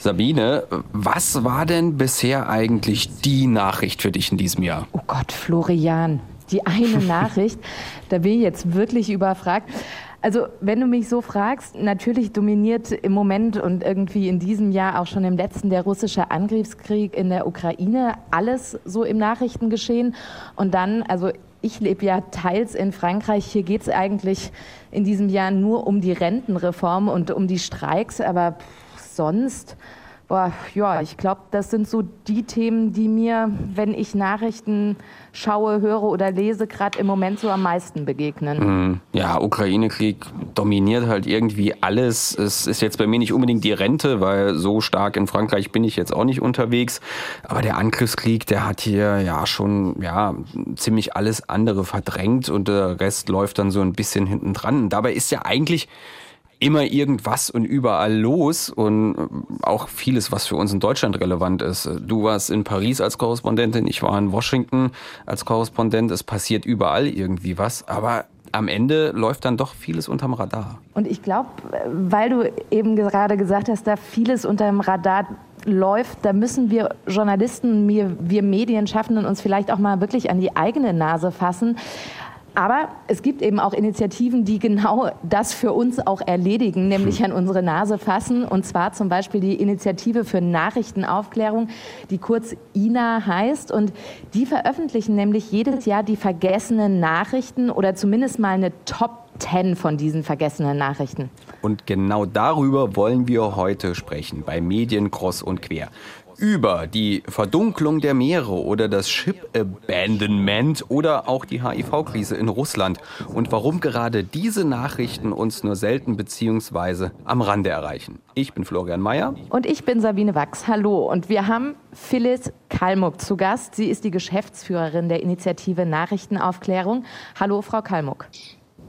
Sabine, was war denn bisher eigentlich die Nachricht für dich in diesem Jahr? Oh Gott, Florian, die eine Nachricht, da bin ich jetzt wirklich überfragt. Also, wenn du mich so fragst, natürlich dominiert im Moment und irgendwie in diesem Jahr auch schon im letzten der russische Angriffskrieg in der Ukraine alles so im Nachrichtengeschehen. Und dann, also ich lebe ja teils in Frankreich. Hier geht es eigentlich in diesem Jahr nur um die Rentenreform und um die Streiks, aber sonst Boah, ja, ich glaube, das sind so die Themen, die mir, wenn ich Nachrichten schaue, höre oder lese, gerade im Moment so am meisten begegnen. Mhm. Ja, Ukraine-Krieg dominiert halt irgendwie alles. Es ist jetzt bei mir nicht unbedingt die Rente, weil so stark in Frankreich bin ich jetzt auch nicht unterwegs. Aber der Angriffskrieg, der hat hier ja schon ja ziemlich alles andere verdrängt und der Rest läuft dann so ein bisschen hinten dran. Dabei ist ja eigentlich immer irgendwas und überall los und äh, auch vieles, was für uns in Deutschland relevant ist. Du warst in Paris als Korrespondentin, ich war in Washington als Korrespondent. Es passiert überall irgendwie was, aber am Ende läuft dann doch vieles unterm Radar. Und ich glaube, weil du eben gerade gesagt hast, da vieles unterm Radar läuft, da müssen wir Journalisten, wir, wir Medienschaffenden uns vielleicht auch mal wirklich an die eigene Nase fassen. Aber es gibt eben auch Initiativen, die genau das für uns auch erledigen, nämlich hm. an unsere Nase fassen. Und zwar zum Beispiel die Initiative für Nachrichtenaufklärung, die kurz INA heißt. Und die veröffentlichen nämlich jedes Jahr die vergessenen Nachrichten oder zumindest mal eine Top 10 von diesen vergessenen Nachrichten. Und genau darüber wollen wir heute sprechen bei Medien Cross und Quer über die Verdunklung der Meere oder das Ship Abandonment oder auch die HIV-Krise in Russland und warum gerade diese Nachrichten uns nur selten bzw. am Rande erreichen. Ich bin Florian Mayer. Und ich bin Sabine Wachs. Hallo. Und wir haben Phyllis Kalmuck zu Gast. Sie ist die Geschäftsführerin der Initiative Nachrichtenaufklärung. Hallo, Frau Kalmuck.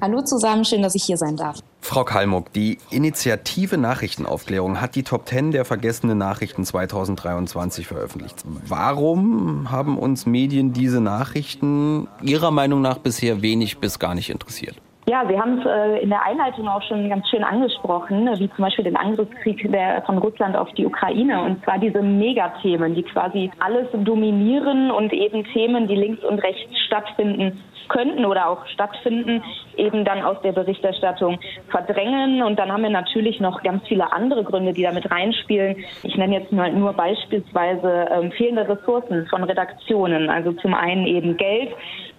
Hallo zusammen, schön, dass ich hier sein darf. Frau Kalmuck, die Initiative Nachrichtenaufklärung hat die Top 10 der vergessenen Nachrichten 2023 veröffentlicht. Warum haben uns Medien diese Nachrichten Ihrer Meinung nach bisher wenig bis gar nicht interessiert? Ja, Sie haben es äh, in der Einleitung auch schon ganz schön angesprochen, wie zum Beispiel den Angriffskrieg der, von Russland auf die Ukraine. Und zwar diese Megathemen, die quasi alles dominieren und eben Themen, die links und rechts stattfinden, könnten oder auch stattfinden, eben dann aus der Berichterstattung verdrängen. Und dann haben wir natürlich noch ganz viele andere Gründe, die damit reinspielen. Ich nenne jetzt nur, nur beispielsweise ähm, fehlende Ressourcen von Redaktionen. Also zum einen eben Geld.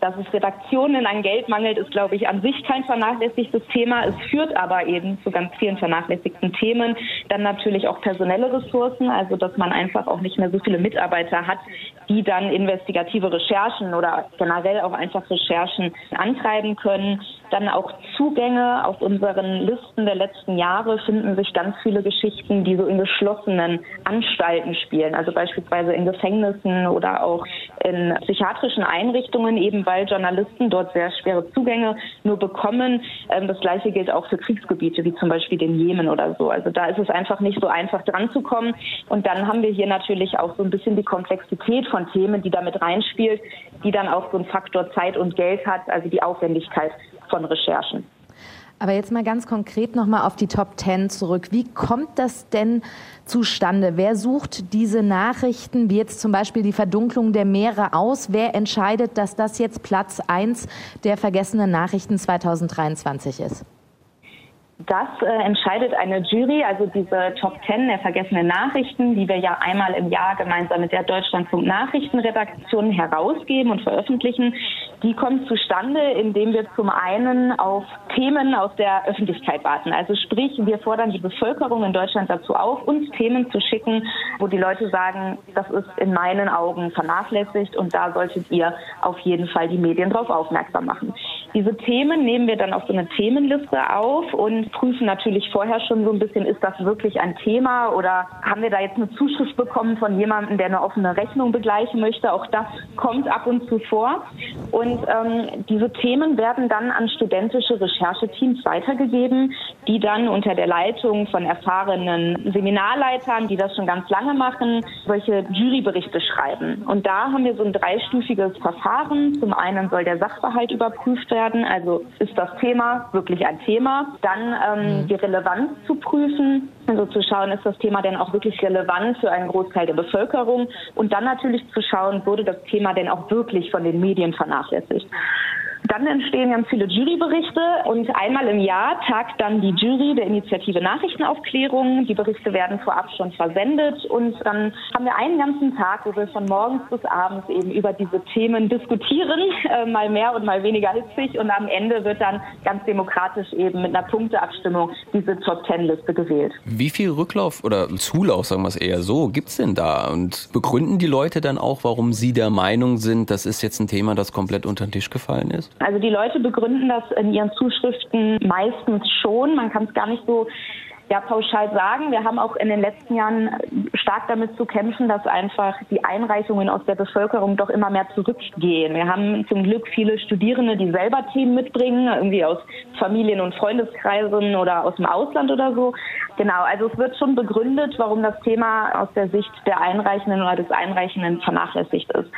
Dass es Redaktionen an Geld mangelt, ist, glaube ich, an sich kein vernachlässigtes Thema. Es führt aber eben zu ganz vielen vernachlässigten Themen. Dann natürlich auch personelle Ressourcen, also dass man einfach auch nicht mehr so viele Mitarbeiter hat, die dann investigative Recherchen oder generell auch einfach Recherchen antreiben können. Dann auch Zugänge auf unseren Listen der letzten Jahre finden sich ganz viele Geschichten, die so in geschlossenen Anstalten spielen, also beispielsweise in Gefängnissen oder auch in psychiatrischen Einrichtungen, eben weil Journalisten dort sehr schwere Zugänge nur bekommen. Ähm, das gleiche gilt auch für Kriegsgebiete, wie zum Beispiel den Jemen oder so. Also da ist es einfach nicht so einfach dran zu kommen. Und dann haben wir hier natürlich auch so ein bisschen die Komplexität von Themen, die damit reinspielt, die dann auch so einen Faktor Zeit und Geld hat, also die Aufwendigkeit von Recherchen. Aber jetzt mal ganz konkret nochmal auf die Top Ten zurück. Wie kommt das denn zustande? Wer sucht diese Nachrichten, wie jetzt zum Beispiel die Verdunklung der Meere aus? Wer entscheidet, dass das jetzt Platz 1 der vergessenen Nachrichten 2023 ist? Das äh, entscheidet eine Jury, also diese Top Ten der vergessenen Nachrichten, die wir ja einmal im Jahr gemeinsam mit der Deutschlandfunk Nachrichtenredaktion herausgeben und veröffentlichen. Die kommt zustande, indem wir zum einen auf Themen aus der Öffentlichkeit warten. Also sprich, wir fordern die Bevölkerung in Deutschland dazu auf, uns Themen zu schicken, wo die Leute sagen, das ist in meinen Augen vernachlässigt und da solltet ihr auf jeden Fall die Medien darauf aufmerksam machen. Diese Themen nehmen wir dann auf so eine Themenliste auf und prüfen natürlich vorher schon so ein bisschen, ist das wirklich ein Thema oder haben wir da jetzt eine Zuschrift bekommen von jemandem, der eine offene Rechnung begleichen möchte. Auch das kommt ab und zu vor. Und ähm, diese Themen werden dann an studentische Rechercheteams weitergegeben, die dann unter der Leitung von erfahrenen Seminarleitern, die das schon ganz lange machen, solche Juryberichte schreiben. Und da haben wir so ein dreistufiges Verfahren. Zum einen soll der Sachverhalt überprüft werden werden. Also ist das Thema wirklich ein Thema? Dann ähm, mhm. die Relevanz zu prüfen, also zu schauen, ist das Thema denn auch wirklich relevant für einen Großteil der Bevölkerung? Und dann natürlich zu schauen, wurde das Thema denn auch wirklich von den Medien vernachlässigt? Dann entstehen ganz viele Juryberichte und einmal im Jahr tagt dann die Jury der Initiative Nachrichtenaufklärung. Die Berichte werden vorab schon versendet und dann haben wir einen ganzen Tag, wo wir von morgens bis abends eben über diese Themen diskutieren, äh, mal mehr und mal weniger hitzig und am Ende wird dann ganz demokratisch eben mit einer Punkteabstimmung diese Top Ten Liste gewählt. Wie viel Rücklauf oder Zulauf, sagen wir es eher so, gibt es denn da? Und begründen die Leute dann auch, warum sie der Meinung sind, das ist jetzt ein Thema, das komplett unter den Tisch gefallen ist? Also die Leute begründen das in ihren Zuschriften meistens schon. Man kann es gar nicht so ja, pauschal sagen. Wir haben auch in den letzten Jahren stark damit zu kämpfen, dass einfach die Einreichungen aus der Bevölkerung doch immer mehr zurückgehen. Wir haben zum Glück viele Studierende, die selber Themen mitbringen, irgendwie aus Familien- und Freundeskreisen oder aus dem Ausland oder so. Genau, also es wird schon begründet, warum das Thema aus der Sicht der Einreichenden oder des Einreichenden vernachlässigt ist.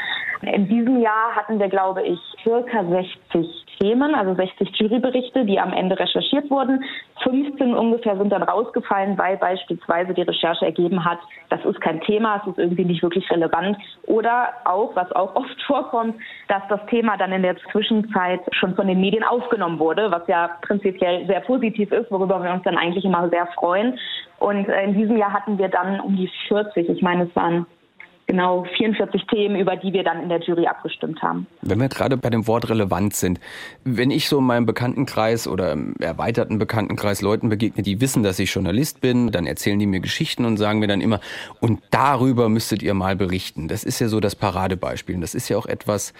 In diesem Jahr hatten wir, glaube ich, circa 60 Themen, also 60 Juryberichte, die am Ende recherchiert wurden. 15 ungefähr sind dann rausgefallen, weil beispielsweise die Recherche ergeben hat, das ist kein Thema, es ist irgendwie nicht wirklich relevant. Oder auch, was auch oft vorkommt, dass das Thema dann in der Zwischenzeit schon von den Medien aufgenommen wurde, was ja prinzipiell sehr positiv ist, worüber wir uns dann eigentlich immer sehr freuen. Und äh, in diesem Jahr hatten wir dann um die 40, ich meine, es waren genau 44 Themen, über die wir dann in der Jury abgestimmt haben. Wenn wir gerade bei dem Wort relevant sind, wenn ich so in meinem Bekanntenkreis oder im erweiterten Bekanntenkreis Leuten begegne, die wissen, dass ich Journalist bin, dann erzählen die mir Geschichten und sagen mir dann immer, und darüber müsstet ihr mal berichten. Das ist ja so das Paradebeispiel. Und das ist ja auch etwas,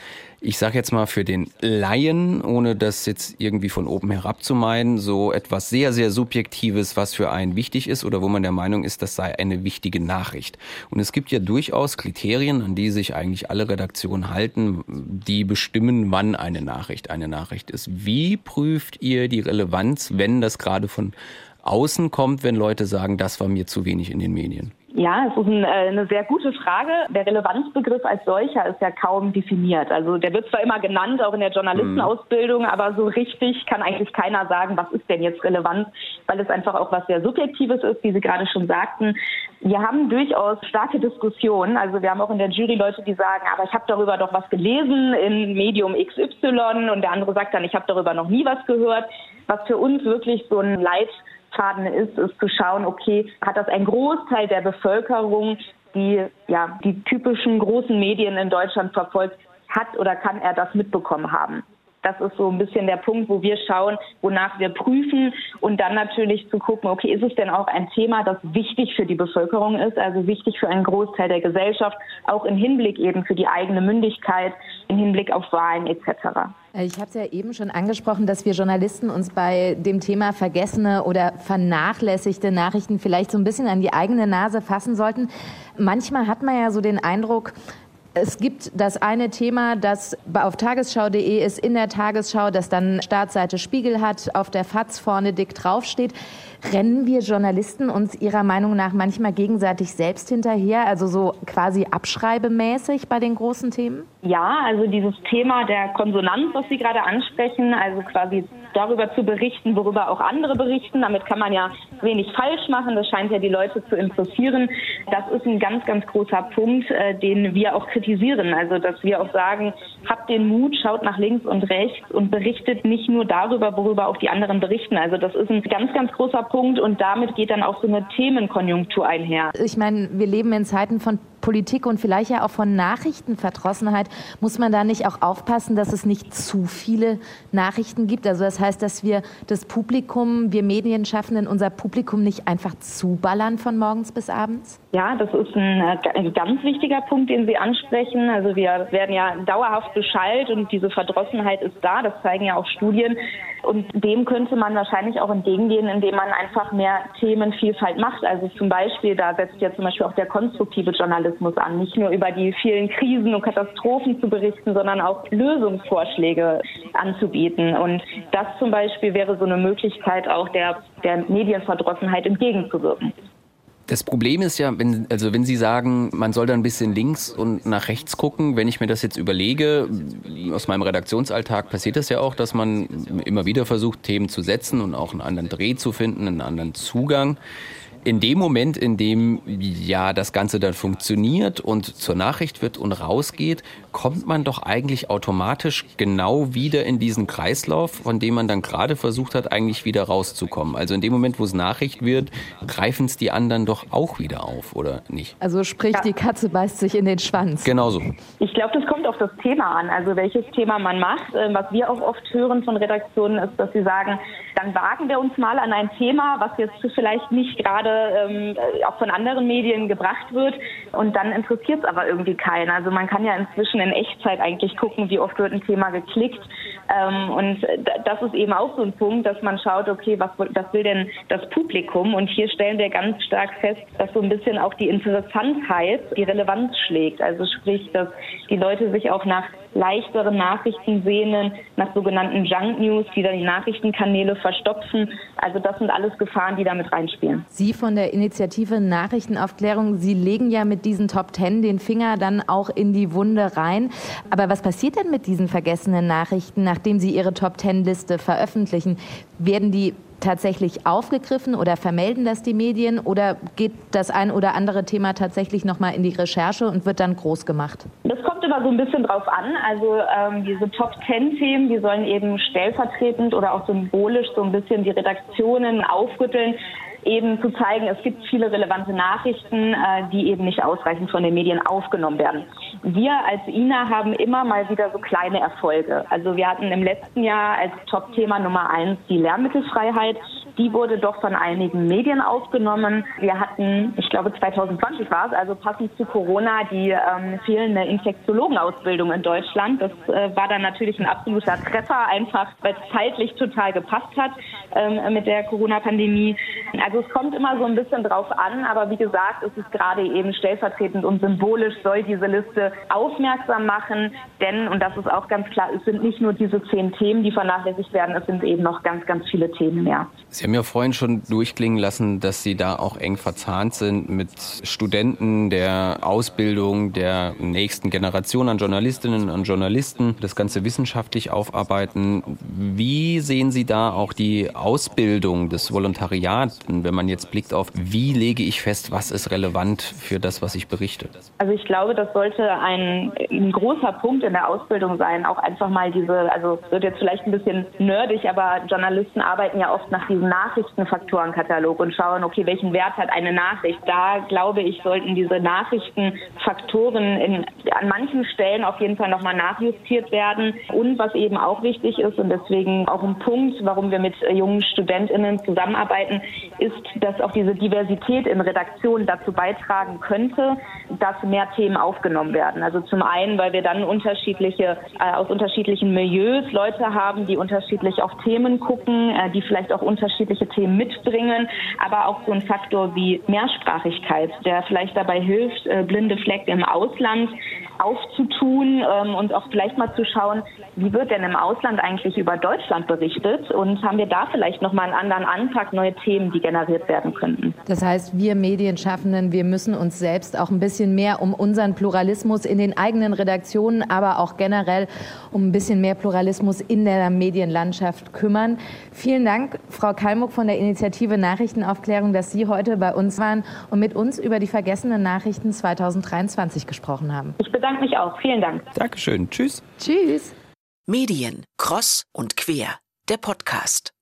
ich sage jetzt mal für den Laien, ohne das jetzt irgendwie von oben herab zu meinen, so etwas sehr, sehr Subjektives, was für einen wichtig ist oder wo man der Meinung ist, das sei eine wichtige Nachricht. Und es gibt ja durchaus Kriterien, an die sich eigentlich alle Redaktionen halten, die bestimmen, wann eine Nachricht eine Nachricht ist. Wie prüft ihr die Relevanz, wenn das gerade von außen kommt, wenn Leute sagen, das war mir zu wenig in den Medien? Ja, es ist ein, äh, eine sehr gute Frage. Der Relevanzbegriff als solcher ist ja kaum definiert. Also der wird zwar immer genannt, auch in der Journalistenausbildung, aber so richtig kann eigentlich keiner sagen, was ist denn jetzt relevant, weil es einfach auch was sehr Subjektives ist, wie Sie gerade schon sagten. Wir haben durchaus starke Diskussionen. Also wir haben auch in der Jury Leute, die sagen, aber ich habe darüber doch was gelesen in Medium XY und der andere sagt dann, ich habe darüber noch nie was gehört. Was für uns wirklich so ein Leit Faden ist, ist zu schauen, okay, hat das ein Großteil der Bevölkerung, die ja die typischen großen Medien in Deutschland verfolgt, hat oder kann er das mitbekommen haben? Das ist so ein bisschen der Punkt, wo wir schauen, wonach wir prüfen und dann natürlich zu gucken, okay, ist es denn auch ein Thema, das wichtig für die Bevölkerung ist, also wichtig für einen Großteil der Gesellschaft, auch im Hinblick eben für die eigene Mündigkeit, im Hinblick auf Wahlen etc. Äh, ich habe es ja eben schon angesprochen, dass wir Journalisten uns bei dem Thema vergessene oder vernachlässigte Nachrichten vielleicht so ein bisschen an die eigene Nase fassen sollten. Manchmal hat man ja so den Eindruck, es gibt das eine Thema, das auf tagesschau.de ist, in der Tagesschau, das dann Startseite Spiegel hat, auf der FAZ vorne dick draufsteht. Rennen wir Journalisten uns Ihrer Meinung nach manchmal gegenseitig selbst hinterher, also so quasi abschreibemäßig bei den großen Themen? Ja, also dieses Thema der Konsonanz, was Sie gerade ansprechen, also quasi darüber zu berichten, worüber auch andere berichten. Damit kann man ja wenig falsch machen. Das scheint ja die Leute zu interessieren. Das ist ein ganz, ganz großer Punkt, äh, den wir auch kritisieren. Also, dass wir auch sagen, habt den Mut, schaut nach links und rechts und berichtet nicht nur darüber, worüber auch die anderen berichten. Also, das ist ein ganz, ganz großer Punkt und damit geht dann auch so eine Themenkonjunktur einher. Ich meine, wir leben in Zeiten von Politik und vielleicht ja auch von Nachrichtenverdrossenheit, muss man da nicht auch aufpassen, dass es nicht zu viele Nachrichten gibt? Also das heißt, dass wir das Publikum, wir Medienschaffenden, unser Publikum nicht einfach zuballern von morgens bis abends? Ja, das ist ein, ein ganz wichtiger Punkt, den Sie ansprechen. Also wir werden ja dauerhaft beschallt und diese Verdrossenheit ist da. Das zeigen ja auch Studien. Und dem könnte man wahrscheinlich auch entgegengehen, indem man einfach mehr Themenvielfalt macht. Also zum Beispiel, da setzt ja zum Beispiel auch der konstruktive Journalismus an, nicht nur über die vielen Krisen und Katastrophen zu berichten, sondern auch Lösungsvorschläge anzubieten. Und das zum Beispiel wäre so eine Möglichkeit, auch der, der Medienverdrossenheit entgegenzuwirken. Das Problem ist ja, wenn, also wenn Sie sagen, man soll da ein bisschen links und nach rechts gucken, wenn ich mir das jetzt überlege, aus meinem Redaktionsalltag passiert das ja auch, dass man immer wieder versucht, Themen zu setzen und auch einen anderen Dreh zu finden, einen anderen Zugang in dem Moment, in dem ja das Ganze dann funktioniert und zur Nachricht wird und rausgeht, kommt man doch eigentlich automatisch genau wieder in diesen Kreislauf, von dem man dann gerade versucht hat, eigentlich wieder rauszukommen. Also in dem Moment, wo es Nachricht wird, greifen es die anderen doch auch wieder auf, oder nicht? Also sprich, ja. die Katze beißt sich in den Schwanz. Genauso. Ich glaube, das kommt auf das Thema an. Also welches Thema man macht. Ähm, was wir auch oft hören von Redaktionen ist, dass sie sagen, dann wagen wir uns mal an ein Thema, was jetzt vielleicht nicht gerade ähm, auch von anderen Medien gebracht wird. Und dann interessiert es aber irgendwie keinen. Also man kann ja inzwischen in Echtzeit eigentlich gucken, wie oft wird ein Thema geklickt. Ähm, und das ist eben auch so ein Punkt, dass man schaut, okay, was, was will denn das Publikum? Und hier stellen wir ganz stark fest, dass so ein bisschen auch die Interessantheit die Relevanz schlägt. Also sprich, dass die Leute sich auch nach leichteren Nachrichten sehnen, nach sogenannten Junk News, die dann die Nachrichtenkanäle verstopfen. Also das sind alles Gefahren, die damit reinspielen. Sie von der Initiative Nachrichtenaufklärung, Sie legen ja mit diesen Top Ten den Finger dann auch in die Wunde rein. Aber was passiert denn mit diesen vergessenen Nachrichten, nachdem Sie Ihre Top Ten Liste veröffentlichen? Werden die tatsächlich aufgegriffen oder vermelden das die Medien oder geht das ein oder andere Thema tatsächlich nochmal in die Recherche und wird dann groß gemacht? Das kommt immer so ein bisschen drauf an. Also ähm, diese Top Ten Themen, die sollen eben stellvertretend oder auch symbolisch so ein bisschen die Redaktionen aufrütteln eben zu zeigen, es gibt viele relevante Nachrichten, äh, die eben nicht ausreichend von den Medien aufgenommen werden. Wir als INA haben immer mal wieder so kleine Erfolge. Also wir hatten im letzten Jahr als Top-Thema Nummer eins die Lehrmittelfreiheit. Die wurde doch von einigen Medien aufgenommen. Wir hatten, ich glaube 2020 war es, also passend zu Corona, die ähm, fehlende Infektiologenausbildung in Deutschland. Das äh, war dann natürlich ein absoluter Treffer, einfach weil es zeitlich total gepasst hat ähm, mit der Corona-Pandemie. Also es kommt immer so ein bisschen drauf an, aber wie gesagt, es ist gerade eben stellvertretend und symbolisch soll diese Liste aufmerksam machen, denn, und das ist auch ganz klar, es sind nicht nur diese zehn Themen, die vernachlässigt werden, es sind eben noch ganz, ganz viele Themen mehr. Sie haben ja vorhin schon durchklingen lassen, dass Sie da auch eng verzahnt sind mit Studenten der Ausbildung der nächsten Generation an Journalistinnen und Journalisten, das Ganze wissenschaftlich aufarbeiten. Wie sehen Sie da auch die Ausbildung des Volontariats wenn man jetzt blickt auf, wie lege ich fest, was ist relevant für das, was ich berichte? Also ich glaube, das sollte ein, ein großer Punkt in der Ausbildung sein, auch einfach mal diese, also wird jetzt vielleicht ein bisschen nerdig, aber Journalisten arbeiten ja oft nach diesem Nachrichtenfaktorenkatalog und schauen, okay, welchen Wert hat eine Nachricht? Da glaube ich, sollten diese Nachrichtenfaktoren in, an manchen Stellen auf jeden Fall nochmal nachjustiert werden. Und was eben auch wichtig ist und deswegen auch ein Punkt, warum wir mit jungen StudentInnen zusammenarbeiten, ist, dass auch diese Diversität in Redaktionen dazu beitragen könnte, dass mehr Themen aufgenommen werden. Also zum einen, weil wir dann unterschiedliche, äh, aus unterschiedlichen Milieus Leute haben, die unterschiedlich auf Themen gucken, äh, die vielleicht auch unterschiedliche Themen mitbringen, aber auch so ein Faktor wie Mehrsprachigkeit, der vielleicht dabei hilft, äh, blinde Flecken im Ausland aufzutun ähm, und auch vielleicht mal zu schauen, wie wird denn im Ausland eigentlich über Deutschland berichtet und haben wir da vielleicht noch mal einen anderen Anpack, neue Themen, die generiert werden könnten. Das heißt, wir Medienschaffenden, wir müssen uns selbst auch ein bisschen mehr um unseren Pluralismus in den eigenen Redaktionen, aber auch generell um ein bisschen mehr Pluralismus in der Medienlandschaft kümmern. Vielen Dank, Frau Kalmuck von der Initiative Nachrichtenaufklärung, dass Sie heute bei uns waren und mit uns über die vergessenen Nachrichten 2023 gesprochen haben. Ich bedanke mich auch. Vielen Dank. Dankeschön. Tschüss. Tschüss. Medien, Cross und Quer, der Podcast.